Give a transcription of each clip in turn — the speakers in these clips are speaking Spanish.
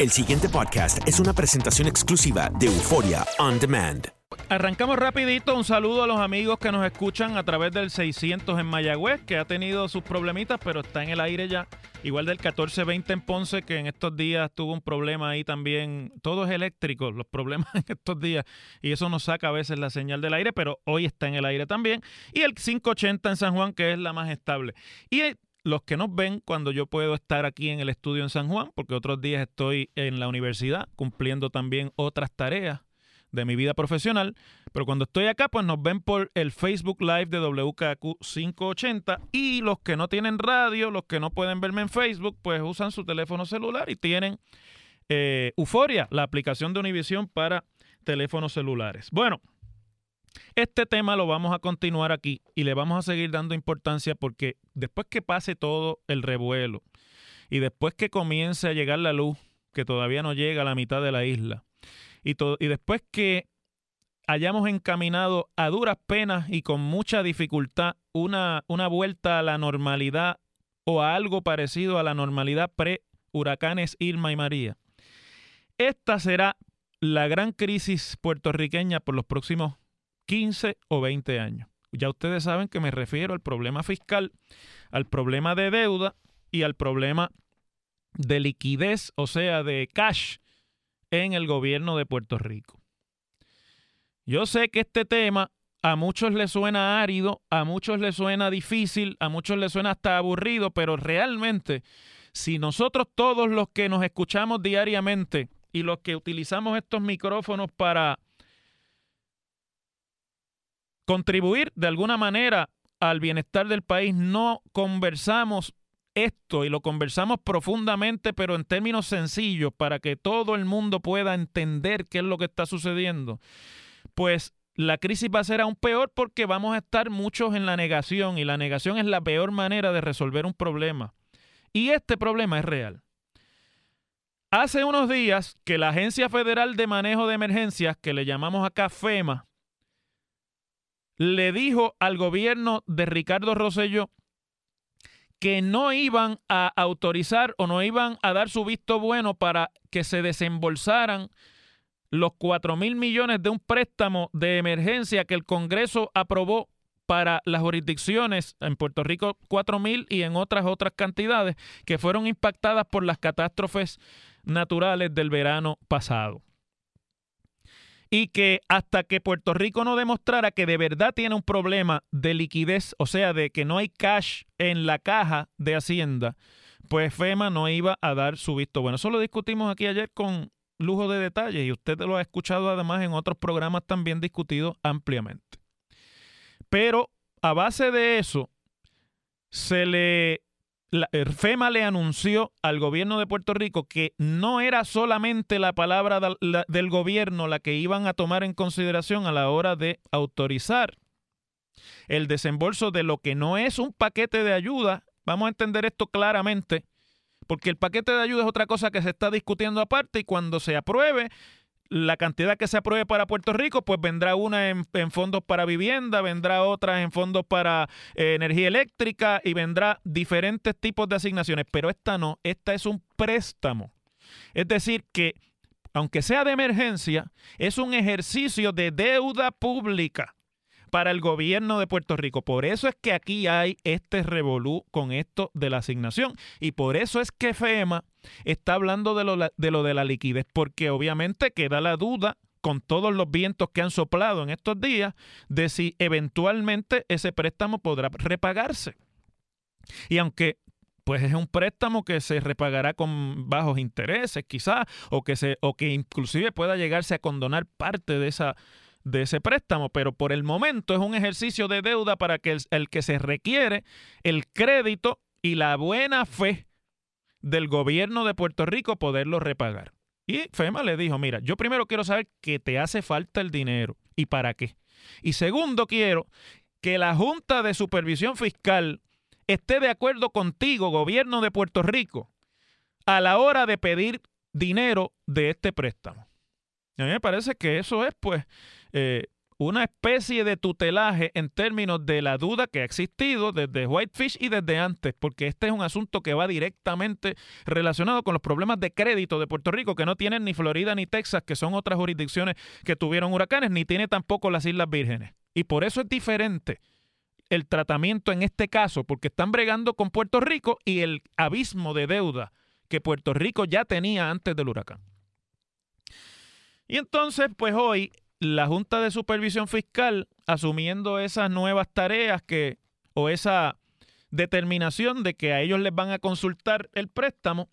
El siguiente podcast es una presentación exclusiva de Euforia On Demand. Arrancamos rapidito, un saludo a los amigos que nos escuchan a través del 600 en Mayagüez, que ha tenido sus problemitas, pero está en el aire ya. Igual del 1420 en Ponce, que en estos días tuvo un problema ahí también. Todo es eléctrico, los problemas en estos días, y eso nos saca a veces la señal del aire, pero hoy está en el aire también. Y el 580 en San Juan, que es la más estable. Y los que nos ven cuando yo puedo estar aquí en el estudio en San Juan, porque otros días estoy en la universidad cumpliendo también otras tareas de mi vida profesional, pero cuando estoy acá pues nos ven por el Facebook Live de WKQ 580 y los que no tienen radio, los que no pueden verme en Facebook, pues usan su teléfono celular y tienen eh, Euforia, la aplicación de Univision para teléfonos celulares. Bueno, este tema lo vamos a continuar aquí y le vamos a seguir dando importancia porque después que pase todo el revuelo y después que comience a llegar la luz, que todavía no llega a la mitad de la isla, y, y después que hayamos encaminado a duras penas y con mucha dificultad una, una vuelta a la normalidad o a algo parecido a la normalidad pre-huracanes Irma y María, esta será la gran crisis puertorriqueña por los próximos 15 o 20 años. Ya ustedes saben que me refiero al problema fiscal, al problema de deuda y al problema de liquidez, o sea, de cash en el gobierno de Puerto Rico. Yo sé que este tema a muchos les suena árido, a muchos les suena difícil, a muchos les suena hasta aburrido, pero realmente, si nosotros todos los que nos escuchamos diariamente y los que utilizamos estos micrófonos para contribuir de alguna manera al bienestar del país, no conversamos esto y lo conversamos profundamente, pero en términos sencillos, para que todo el mundo pueda entender qué es lo que está sucediendo, pues la crisis va a ser aún peor porque vamos a estar muchos en la negación y la negación es la peor manera de resolver un problema. Y este problema es real. Hace unos días que la Agencia Federal de Manejo de Emergencias, que le llamamos acá FEMA, le dijo al gobierno de Ricardo Rosselló que no iban a autorizar o no iban a dar su visto bueno para que se desembolsaran los 4 mil millones de un préstamo de emergencia que el Congreso aprobó para las jurisdicciones en Puerto Rico 4 mil y en otras otras cantidades que fueron impactadas por las catástrofes naturales del verano pasado y que hasta que Puerto Rico no demostrara que de verdad tiene un problema de liquidez, o sea, de que no hay cash en la caja de Hacienda, pues FEMA no iba a dar su visto bueno. Eso lo discutimos aquí ayer con lujo de detalles y usted lo ha escuchado además en otros programas también discutidos ampliamente. Pero a base de eso, se le la, FEMA le anunció al gobierno de Puerto Rico que no era solamente la palabra del gobierno la que iban a tomar en consideración a la hora de autorizar el desembolso de lo que no es un paquete de ayuda. Vamos a entender esto claramente, porque el paquete de ayuda es otra cosa que se está discutiendo aparte y cuando se apruebe, la cantidad que se apruebe para Puerto Rico, pues vendrá una en, fondos para vivienda, vendrá otra en fondos para eh, energía eléctrica y vendrá diferentes tipos de asignaciones, pero esta no, esta es un préstamo. Es decir, que aunque sea de emergencia, es un ejercicio de deuda pública para el gobierno de Puerto Rico. Por eso es que aquí hay este revolú con esto de la asignación. Y por eso es que FEMA está hablando de lo, de la liquidez, porque obviamente queda la duda con todos los vientos que han soplado en estos días de si eventualmente ese préstamo podrá repagarse. Y aunque pues es un préstamo que se repagará con bajos intereses quizás o que se o que inclusive pueda llegarse a condonar parte de esa de ese préstamo, pero por el momento es un ejercicio de deuda para que el, que se requiere el crédito y la buena fe del gobierno de Puerto Rico poderlo repagar. Y FEMA le dijo, mira, yo primero quiero saber que te hace falta el dinero y para qué. Y segundo, quiero que la Junta de Supervisión Fiscal esté de acuerdo contigo, gobierno de Puerto Rico, a la hora de pedir dinero de este préstamo. A mí me parece que eso es, pues, eh, una especie de tutelaje en términos de la duda que ha existido desde Whitefish y desde antes, porque este es un asunto que va directamente relacionado con los problemas de crédito de Puerto Rico, que no tienen ni Florida ni Texas, que son otras jurisdicciones que tuvieron huracanes, ni tiene tampoco las Islas Vírgenes. Y por eso es diferente el tratamiento en este caso, porque están bregando con Puerto Rico y el abismo de deuda que Puerto Rico ya tenía antes del huracán. Y entonces, pues hoy la Junta de Supervisión Fiscal, asumiendo esas nuevas tareas que, o esa determinación de que a ellos les van a consultar el préstamo,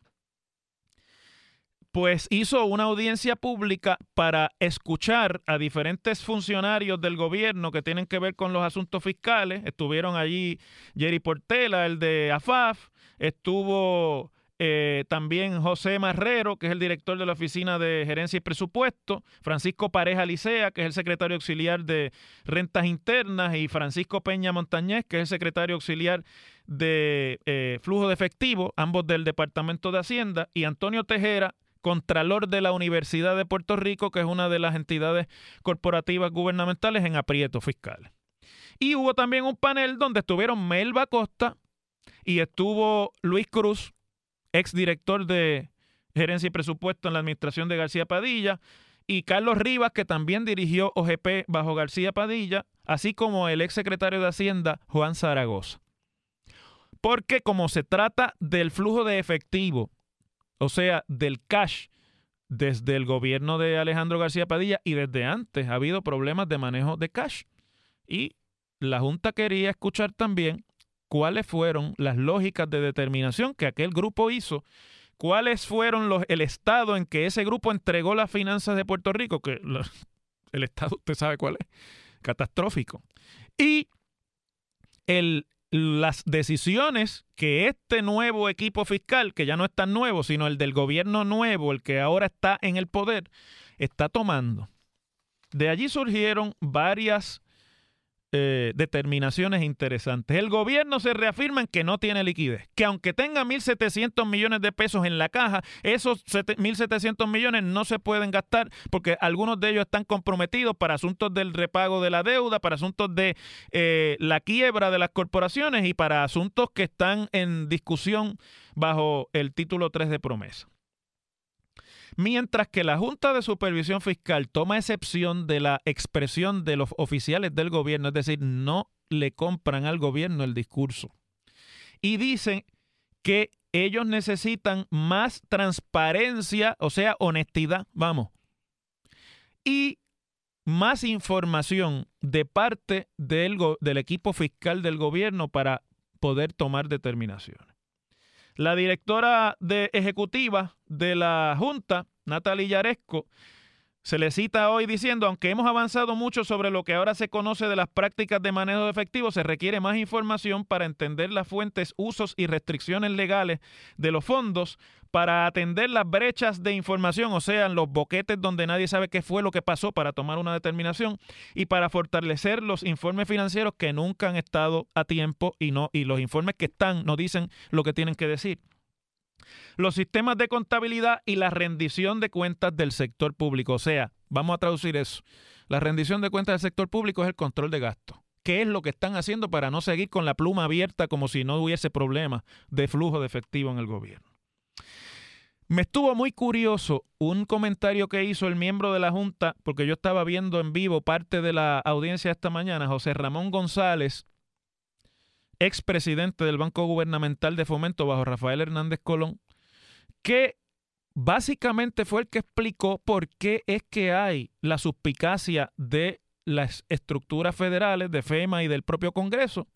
pues hizo una audiencia pública para escuchar a diferentes funcionarios del gobierno que tienen que ver con los asuntos fiscales. Estuvieron allí Jerry Portela, el de AFAF, estuvo eh, también José Marrero, que es el director de la Oficina de Gerencia y Presupuesto, Francisco Pareja Licea, que es el secretario auxiliar de Rentas Internas, y Francisco Peña Montañez, que es el secretario auxiliar de eh, Flujo de Efectivo, ambos del Departamento de Hacienda, y Antonio Tejera, Contralor de la Universidad de Puerto Rico, que es una de las entidades corporativas gubernamentales en aprieto fiscal. Y hubo también un panel donde estuvieron Melba Costa y estuvo Luis Cruz, exdirector de gerencia y presupuesto en la administración de García Padilla, y Carlos Rivas, que también dirigió OGP bajo García Padilla, así como el exsecretario de Hacienda, Juan Zaragoza. Porque como se trata del flujo de efectivo, o sea, del cash, desde el gobierno de Alejandro García Padilla y desde antes ha habido problemas de manejo de cash. Y la Junta quería escuchar también cuáles fueron las lógicas de determinación que aquel grupo hizo, cuáles fueron los, el estado en que ese grupo entregó las finanzas de Puerto Rico, que el estado usted sabe cuál es, catastrófico. Y el, las decisiones que este nuevo equipo fiscal, que ya no es tan nuevo, sino el del gobierno nuevo, el que ahora está en el poder, está tomando. De allí surgieron varias eh, determinaciones interesantes. El gobierno se reafirma en que no tiene liquidez, que aunque tenga 1.700 millones de pesos en la caja, esos 1.700 millones no se pueden gastar porque algunos de ellos están comprometidos para asuntos del repago de la deuda, para asuntos de eh, la quiebra de las corporaciones y para asuntos que están en discusión bajo el título 3 de promesa. Mientras que la Junta de Supervisión Fiscal toma excepción de la expresión de los oficiales del gobierno, es decir, no le compran al gobierno el discurso. Y dicen que ellos necesitan más transparencia, o sea, honestidad, vamos. Y más información de parte del, equipo fiscal del gobierno para poder tomar determinaciones. La directora de ejecutiva de la Junta, Natalia Yaresco, se le cita hoy diciendo, aunque hemos avanzado mucho sobre lo que ahora se conoce de las prácticas de manejo de efectivo, se requiere más información para entender las fuentes, usos y restricciones legales de los fondos, para atender las brechas de información, o sea, los boquetes donde nadie sabe qué fue lo que pasó para tomar una determinación, y para fortalecer los informes financieros que nunca han estado a tiempo y no y los informes que están no dicen lo que tienen que decir. los sistemas de contabilidad y la rendición de cuentas del sector público. O sea, vamos a traducir eso. La rendición de cuentas del sector público es el control de gastos. ¿Qué es lo que están haciendo para no seguir con la pluma abierta como si no hubiese problema de flujo de efectivo en el gobierno? Me estuvo muy curioso un comentario que hizo el miembro de la Junta, porque yo estaba viendo en vivo parte de la audiencia esta mañana, José Ramón González, expresidente del Banco Gubernamental de Fomento bajo Rafael Hernández Colón, que básicamente fue el que explicó por qué es que hay la suspicacia de las estructuras federales de FEMA y del propio Congreso,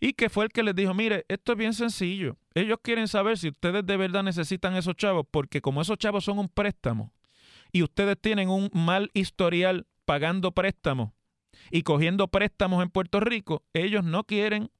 y que fue el que les dijo, mire, esto es bien sencillo. Ellos quieren saber si ustedes de verdad necesitan esos chavos, porque como esos chavos son un préstamo y ustedes tienen un mal historial pagando préstamos y cogiendo préstamos en Puerto Rico, ellos no quieren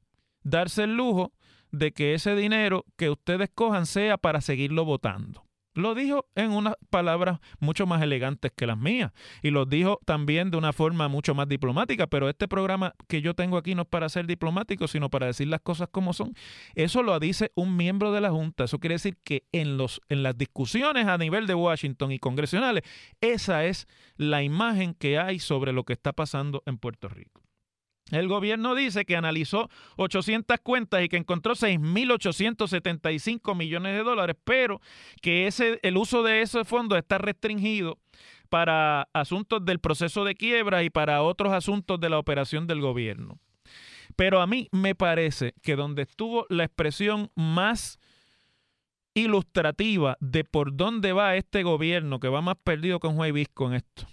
darse el lujo de que ese dinero que ustedes cojan sea para seguirlo votando. Lo dijo en unas palabras mucho más elegantes que las mías y lo dijo también de una forma mucho más diplomática, pero este programa que yo tengo aquí no es para ser diplomático, sino para decir las cosas como son. Eso lo dice un miembro de la Junta. Eso quiere decir que en, los, en las discusiones a nivel de Washington y congresionales, esa es la imagen que hay sobre lo que está pasando en Puerto Rico. El gobierno dice que analizó 800 cuentas y que encontró 6.875 millones de dólares, pero que ese, el uso de esos fondos está restringido para asuntos del proceso de quiebra y para otros asuntos de la operación del gobierno. Pero a mí me parece que donde estuvo la expresión más ilustrativa de por dónde va este gobierno, que va más perdido con Juan con esto,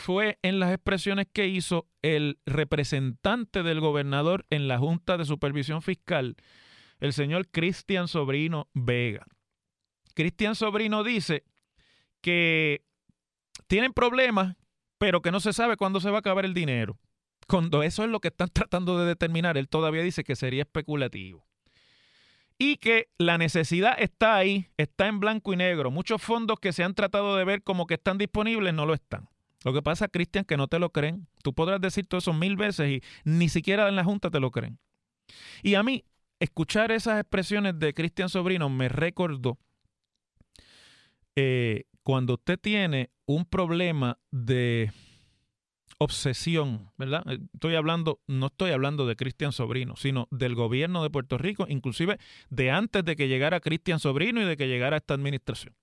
fue en las expresiones que hizo el representante del gobernador en la Junta de Supervisión Fiscal, el señor Cristian Sobrino Vega. Cristian Sobrino dice que tienen problemas, pero que no se sabe cuándo se va a acabar el dinero. Cuando eso es lo que están tratando de determinar, él todavía dice que sería especulativo. Y que la necesidad está ahí, está en blanco y negro. Muchos fondos que se han tratado de ver como que están disponibles no lo están. Lo que pasa, Cristian, que no te lo creen. Tú podrás decir todo eso mil veces y ni siquiera en la Junta te lo creen. Y a mí, escuchar esas expresiones de Cristian Sobrino me recordó eh, cuando usted tiene un problema de obsesión, ¿verdad? Eh, estoy hablando, no estoy hablando de Cristian Sobrino, sino del gobierno de Puerto Rico, inclusive de antes de que llegara Cristian Sobrino y de que llegara esta administración.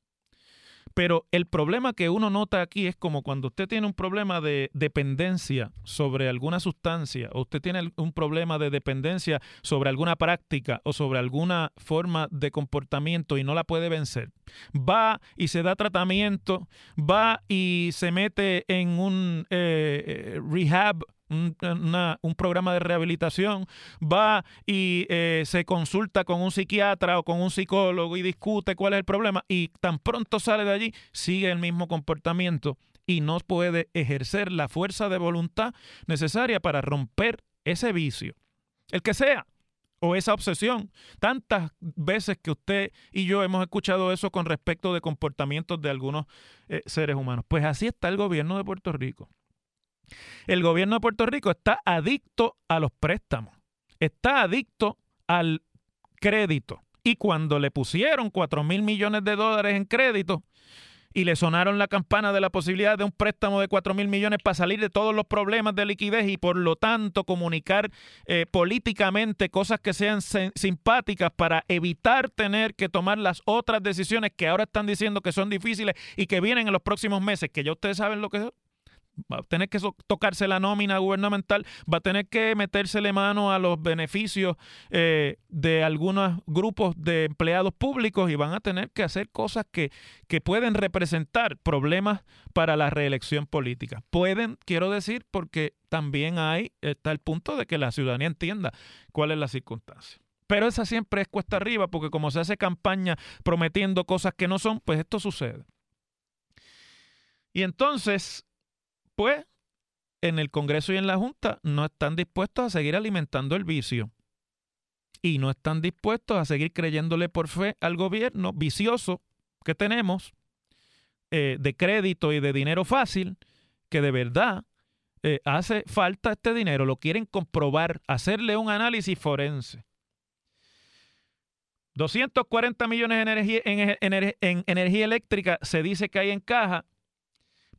Pero el problema que uno nota aquí es como cuando usted tiene un problema de dependencia sobre alguna sustancia, o usted tiene un problema de dependencia sobre alguna práctica o sobre alguna forma de comportamiento y no la puede vencer. Va y se da tratamiento, va y se mete en un eh, eh, un, programa de rehabilitación, va y eh, se consulta con un psiquiatra o con un psicólogo y discute cuál es el problema y tan pronto sale de allí, sigue el mismo comportamiento y no puede ejercer la fuerza de voluntad necesaria para romper ese vicio, el que sea, o esa obsesión. Tantas veces que usted y yo hemos escuchado eso con respecto de comportamientos de algunos eh, seres humanos. Pues así está el gobierno de Puerto Rico. El gobierno de Puerto Rico está adicto a los préstamos, está adicto al crédito. Y cuando le pusieron 4 mil millones de dólares en crédito y le sonaron la campana de la posibilidad de un préstamo de 4 mil millones para salir de todos los problemas de liquidez y por lo tanto comunicar eh, políticamente cosas que sean simpáticas para evitar tener que tomar las otras decisiones que ahora están diciendo que son difíciles y que vienen en los próximos meses, que ya ustedes saben lo que va a tener que tocarse la nómina gubernamental, va a tener que metérsele mano a los beneficios eh, de algunos grupos de empleados públicos y van a tener que hacer cosas que, que pueden representar problemas para la reelección política. Pueden, quiero decir, porque también hay, está el punto de que la ciudadanía entienda cuál es la circunstancia. Pero esa siempre es cuesta arriba, porque como se hace campaña prometiendo cosas que no son, pues esto sucede. Y entonces, pues en el Congreso y en la Junta no están dispuestos a seguir alimentando el vicio. Y no están dispuestos a seguir creyéndole por fe al gobierno vicioso que tenemos eh, de crédito y de dinero fácil, que de verdad eh, hace falta este dinero. Lo quieren comprobar, hacerle un análisis forense. 240 millones en energía, en, en, en energía eléctrica se dice que hay en caja,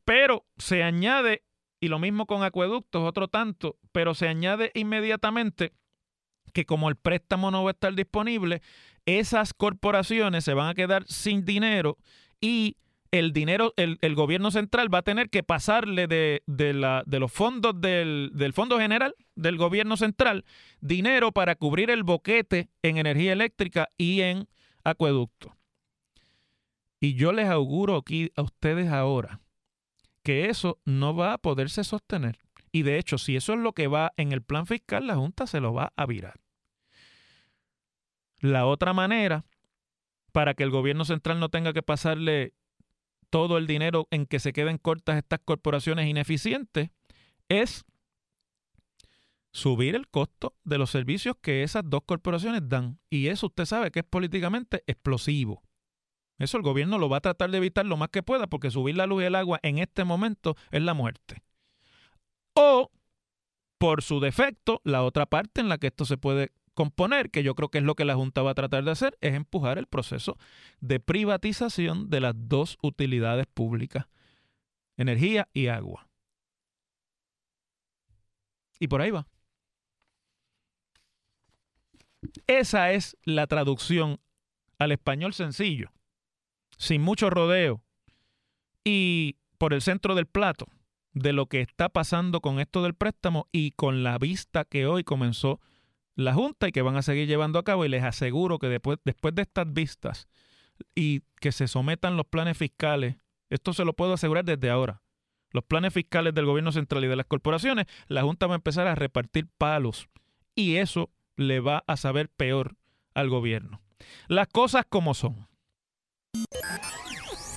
pero se añade, y lo mismo con acueductos, otro tanto, pero se añade inmediatamente que como el préstamo no va a estar disponible, esas corporaciones se van a quedar sin dinero y el dinero, el, gobierno central va a tener que pasarle de, la, de los fondos del, del, Fondo General del gobierno central dinero para cubrir el boquete en energía eléctrica y en acueducto. Y yo les auguro aquí a ustedes ahora que eso no va a poderse sostener. Y de hecho, si eso es lo que va en el plan fiscal, la Junta se lo va a virar. La otra manera, para que el gobierno central no tenga que pasarle todo el dinero en que se queden cortas estas corporaciones ineficientes, es subir el costo de los servicios que esas dos corporaciones dan. Y eso usted sabe que es políticamente explosivo. Eso el gobierno lo va a tratar de evitar lo más que pueda porque subir la luz y el agua en este momento es la muerte. O, por su defecto, la otra parte en la que esto se puede componer, que yo creo que es lo que la Junta va a tratar de hacer, es empujar el proceso de privatización de las dos utilidades públicas, energía y agua. Y por ahí va. Esa es la traducción al español sencillo, sin mucho rodeo y por el centro del plato de lo que está pasando con esto del préstamo y con la vista que hoy comenzó la Junta y que van a seguir llevando a cabo y les aseguro que después, después de estas vistas y que se sometan los planes fiscales, esto se lo puedo asegurar desde ahora, los planes fiscales del gobierno central y de las corporaciones, la Junta va a empezar a repartir palos y eso le va a saber peor al gobierno. Las cosas como son.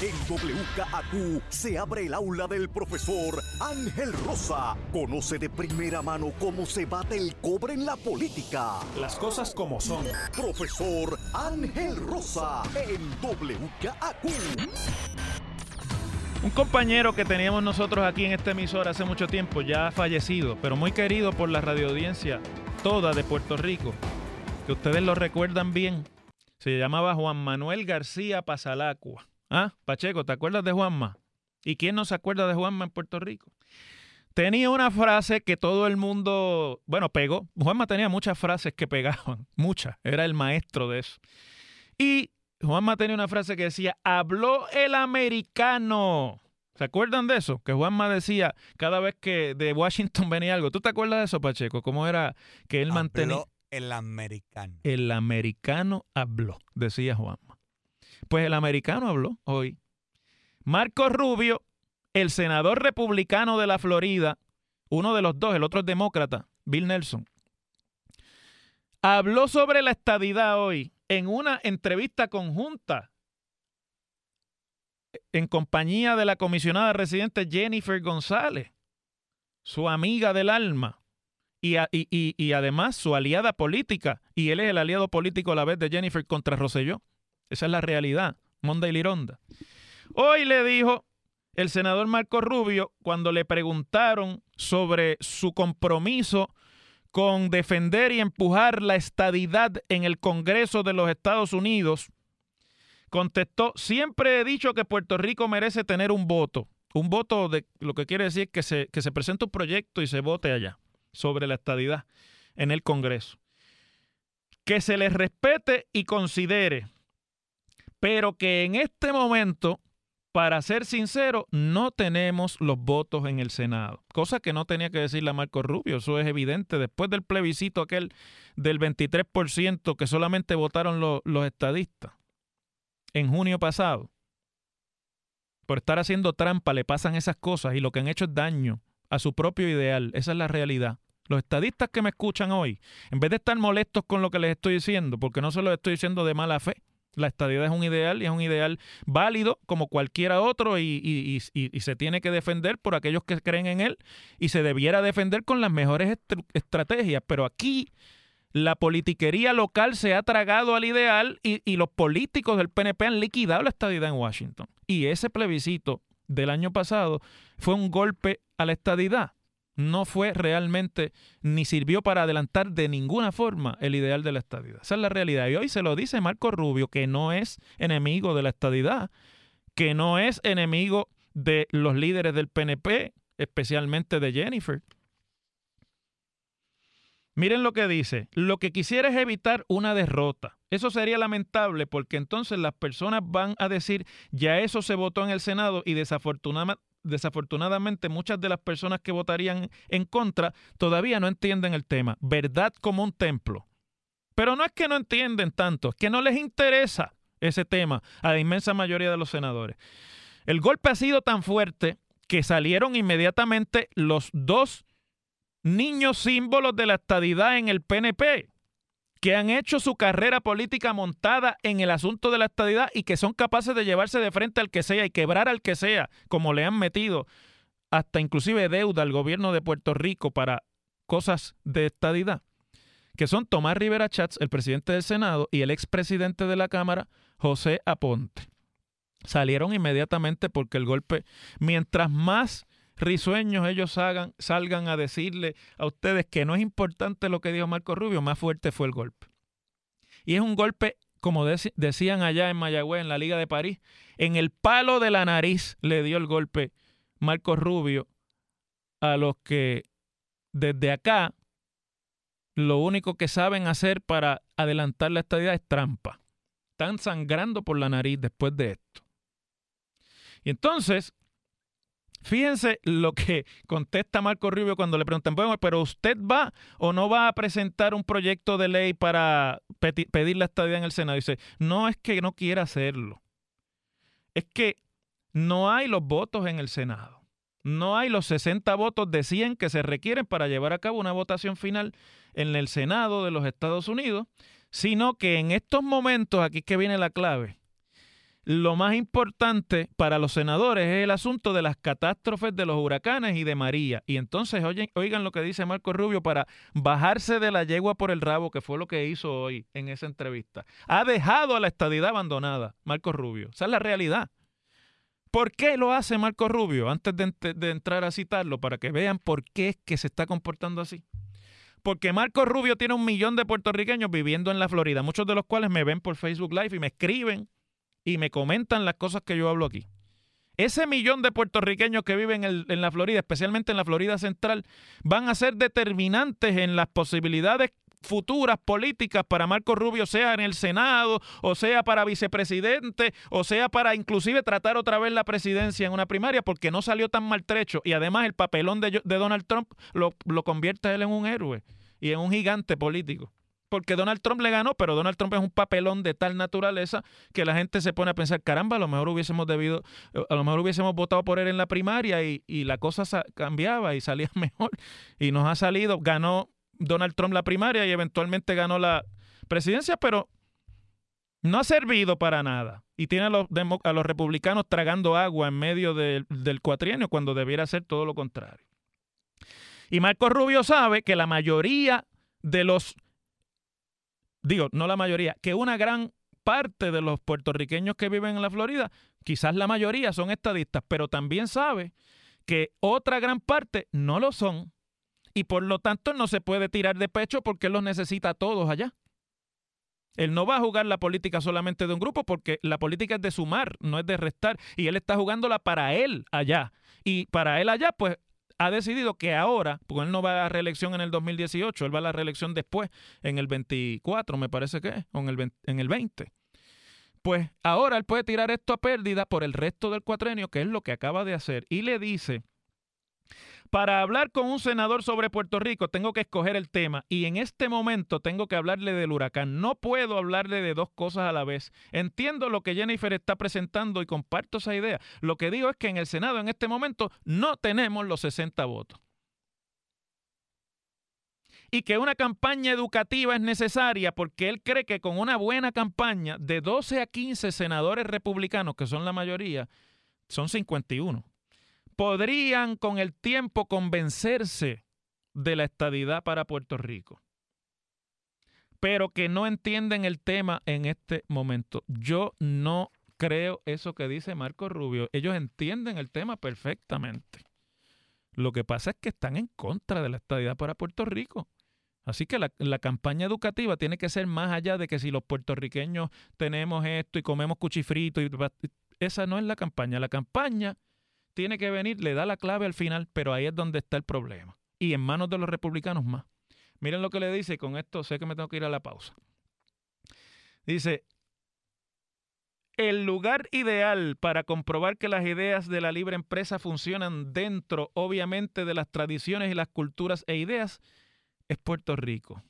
En WKAQ se abre el aula del profesor Ángel Rosa. Conoce de primera mano cómo se bate el cobre en la política. Las cosas como son. Profesor Ángel Rosa en WKAQ. Un compañero que teníamos nosotros aquí en esta emisora hace mucho tiempo, ya ha fallecido, pero muy querido por la radioaudiencia toda de Puerto Rico, que ustedes lo recuerdan bien. Se llamaba Juan Manuel García Pasalacua. Ah, Pacheco, ¿te acuerdas de Juanma? ¿Y quién no se acuerda de Juanma en Puerto Rico? Tenía una frase que todo el mundo, bueno, pegó. Juanma tenía muchas frases que pegaban, muchas. Era el maestro de eso. Y Juanma tenía una frase que decía, habló el americano. ¿Se acuerdan de eso? Que Juanma decía cada vez que de Washington venía algo. ¿Tú te acuerdas de eso, Pacheco? ¿Cómo era que él mantenía? El americano. El americano habló, decía Juanma. Pues el americano habló hoy. Marco Rubio, el senador republicano de la Florida, uno de los dos, el otro es demócrata, Bill Nelson, habló sobre la estadidad hoy en una entrevista conjunta en compañía de la comisionada residente Jennifer González, su amiga del alma y, y, además su aliada política. Y él es el aliado político a la vez de Jennifer contra Rosselló. Esa es la realidad. Monda y Lironda. Hoy le dijo el senador Marco Rubio cuando le preguntaron sobre su compromiso con defender y empujar la estadidad en el Congreso de los Estados Unidos, contestó, siempre he dicho que Puerto Rico merece tener un voto. Un voto de lo que quiere decir que se, que se presente un proyecto y se vote allá sobre la estadidad en el Congreso. Que se le respete y considere pero que en este momento, para ser sincero, no tenemos los votos en el Senado. Cosa que no tenía que decirle a Marco Rubio, eso es evidente. Después del plebiscito aquel del 23% que solamente votaron los estadistas en junio pasado, por estar haciendo trampa le pasan esas cosas y lo que han hecho es daño a su propio ideal. Esa es la realidad. Los estadistas que me escuchan hoy, en vez de estar molestos con lo que les estoy diciendo, porque no se lo estoy diciendo de mala fe, la estadidad es un ideal y es un ideal válido como cualquiera otro y, se tiene que defender por aquellos que creen en él y se debiera defender con las mejores estrategias. Pero aquí la politiquería local se ha tragado al ideal y, los políticos del PNP han liquidado la estadidad en Washington. Y ese plebiscito del año pasado fue un golpe a la estadidad. no fue realmente ni sirvió para adelantar de ninguna forma el ideal de la estadidad. Esa es la realidad. Y hoy se lo dice Marco Rubio, que no es enemigo de la estadidad, que no es enemigo de los líderes del PNP, especialmente de Jennifer. Miren lo que dice, lo que quisiera es evitar una derrota. Eso sería lamentable porque entonces las personas van a decir, ya eso se votó en el Senado y desafortunadamente muchas de las personas que votarían en contra todavía no entienden el tema. Verdad como un templo. Pero no es que no entienden tanto, es que no les interesa ese tema a la inmensa mayoría de los senadores. El golpe ha sido tan fuerte que salieron inmediatamente los dos niños símbolos de la estadidad en el PNP que han hecho su carrera política montada en el asunto de la estadidad y que son capaces de llevarse de frente al que sea y quebrar al que sea, como le han metido hasta inclusive deuda al gobierno de Puerto Rico para cosas de estadidad, que son Tomás Rivera Chats, el presidente del Senado, y el expresidente de la Cámara, José Aponte. Salieron inmediatamente porque el golpe, mientras más risueños ellos salgan a decirle a ustedes que no es importante lo que dijo Marco Rubio, más fuerte fue el golpe. Y es un golpe, como decían allá en Mayagüez, en la Liga de París, en el palo de la nariz le dio el golpe Marco Rubio a los que desde acá lo único que saben hacer para adelantar la estadía es trampa. Están sangrando por la nariz después de esto. Y entonces, Fíjense lo que contesta Marco Rubio cuando le preguntan, bueno, pero usted va o no va a presentar un proyecto de ley para pedir la estadía en el Senado. Dice, no es que no quiera hacerlo. Es que no hay los votos en el Senado. No hay los 60 votos de 100 que se requieren para llevar a cabo una votación final en el Senado de los Estados Unidos, sino que en estos momentos, aquí que viene la clave, lo más importante para los senadores es el asunto de las catástrofes de los huracanes y de María. Y entonces oigan lo que dice Marco Rubio para bajarse de la yegua por el rabo, que fue lo que hizo hoy en esa entrevista. Ha dejado a la estadidad abandonada, Marco Rubio. Esa es la realidad. ¿Por qué lo hace Marco Rubio? Antes de, de entrar a citarlo, para que vean por qué es que se está comportando así. Porque Marco Rubio tiene un millón de puertorriqueños viviendo en la Florida, muchos de los cuales me ven por Facebook Live y me escriben y me comentan las cosas que yo hablo aquí. Ese millón de puertorriqueños que viven en, la Florida, especialmente en la Florida Central, van a ser determinantes en las posibilidades futuras políticas para Marco Rubio, sea en el Senado, o sea para vicepresidente, o sea para inclusive tratar otra vez la presidencia en una primaria, porque no salió tan maltrecho. Y además el papelón de, de Donald Trump lo, lo convierte a él en un héroe y en un gigante político porque Donald Trump le ganó, pero Donald Trump es un papelón de tal naturaleza que la gente se pone a pensar, caramba, a lo mejor hubiésemos debido, a lo mejor hubiésemos votado por él en la primaria y, la cosa cambiaba y salía mejor. Y nos ha salido, ganó Donald Trump la primaria y eventualmente ganó la presidencia, pero no ha servido para nada. Y tiene a los, republicanos tragando agua en medio del cuatrienio cuando debiera ser todo lo contrario. Y Marco Rubio sabe que la mayoría de los digo, no la mayoría, que una gran parte de los puertorriqueños que viven en la Florida, quizás la mayoría son estadistas, pero también sabe que otra gran parte no lo son y por lo tanto no se puede tirar de pecho porque los necesita a todos allá. Él no va a jugar la política solamente de un grupo porque la política es de sumar, no es de restar. Y él está jugándola para él allá. Y para él allá, pues ha decidido que ahora, porque él no va a la reelección en el 2018, él va a la reelección después, en el 24, me parece que es, o en el 20, en el 20. Pues ahora él puede tirar esto a pérdida por el resto del cuatrenio, que es lo que acaba de hacer, y le dice para hablar con un senador sobre Puerto Rico tengo que escoger el tema y en este momento tengo que hablarle del huracán. No puedo hablarle de dos cosas a la vez. Entiendo lo que Jennifer está presentando y comparto esa idea. Lo que digo es que en el Senado en este momento no tenemos los 60 votos. Y que una campaña educativa es necesaria porque él cree que con una buena campaña de 12 a 15 senadores republicanos, que son la mayoría, son 51 podrían con el tiempo convencerse de la estadidad para Puerto Rico, pero que no entienden el tema en este momento. Yo no creo eso que dice Marco Rubio. Ellos entienden el tema perfectamente. Lo que pasa es que están en contra de la estadidad para Puerto Rico. Así que la, campaña educativa tiene que ser más allá de que si los puertorriqueños tenemos esto y comemos cuchifrito. Y, esa no es la campaña. La campaña tiene que venir, le da la clave al final, pero ahí es donde está el problema. Y en manos de los republicanos más. Miren lo que le dice, con esto sé que me tengo que ir a la pausa. Dice, el lugar ideal para comprobar que las ideas de la libre empresa funcionan dentro, obviamente, de las tradiciones y las culturas e ideas es Puerto Rico.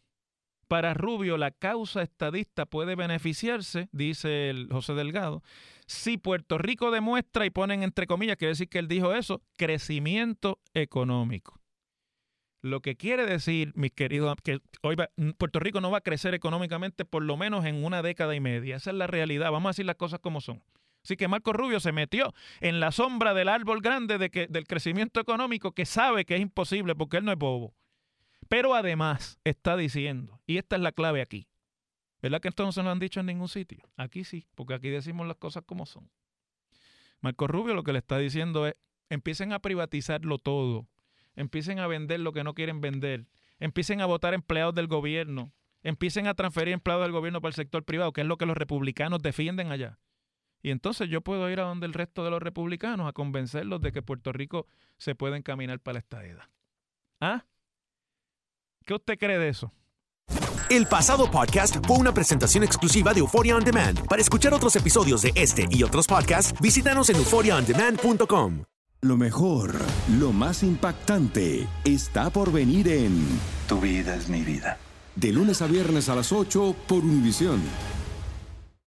Para Rubio, la causa estadista puede beneficiarse, dice el José Delgado, si Puerto Rico demuestra, y ponen entre comillas, quiere decir que él dijo eso, crecimiento económico. Lo que quiere decir, mis queridos, que hoy Puerto Rico no va a crecer económicamente por lo menos en una década y media. Esa es la realidad. Vamos a decir las cosas como son. Así que Marco Rubio se metió en la sombra del árbol grande de que, del crecimiento económico que sabe que es imposible porque él no es bobo. Pero además está diciendo, y esta es la clave aquí, ¿verdad que esto no se lo han dicho en ningún sitio? Aquí sí, porque aquí decimos las cosas como son. Marco Rubio lo que le está diciendo es, empiecen a privatizarlo todo empiecen a vender lo que no quieren vender, empiecen a votar empleados del gobierno, empiecen a transferir empleados del gobierno para el sector privado, que es lo que los republicanos defienden allá. Y entonces yo puedo ir a donde el resto de los republicanos a convencerlos de que Puerto Rico se puede encaminar para la estadía. ¿Ah? ¿Qué usted cree de eso? El pasado podcast fue una presentación exclusiva de Euphoria On Demand. Para escuchar otros episodios de este y otros podcasts, visítanos en euphoriaondemand.com. Lo mejor, lo más impactante, está por venir en Tu vida es mi vida. De lunes a viernes a las 8 por Univisión.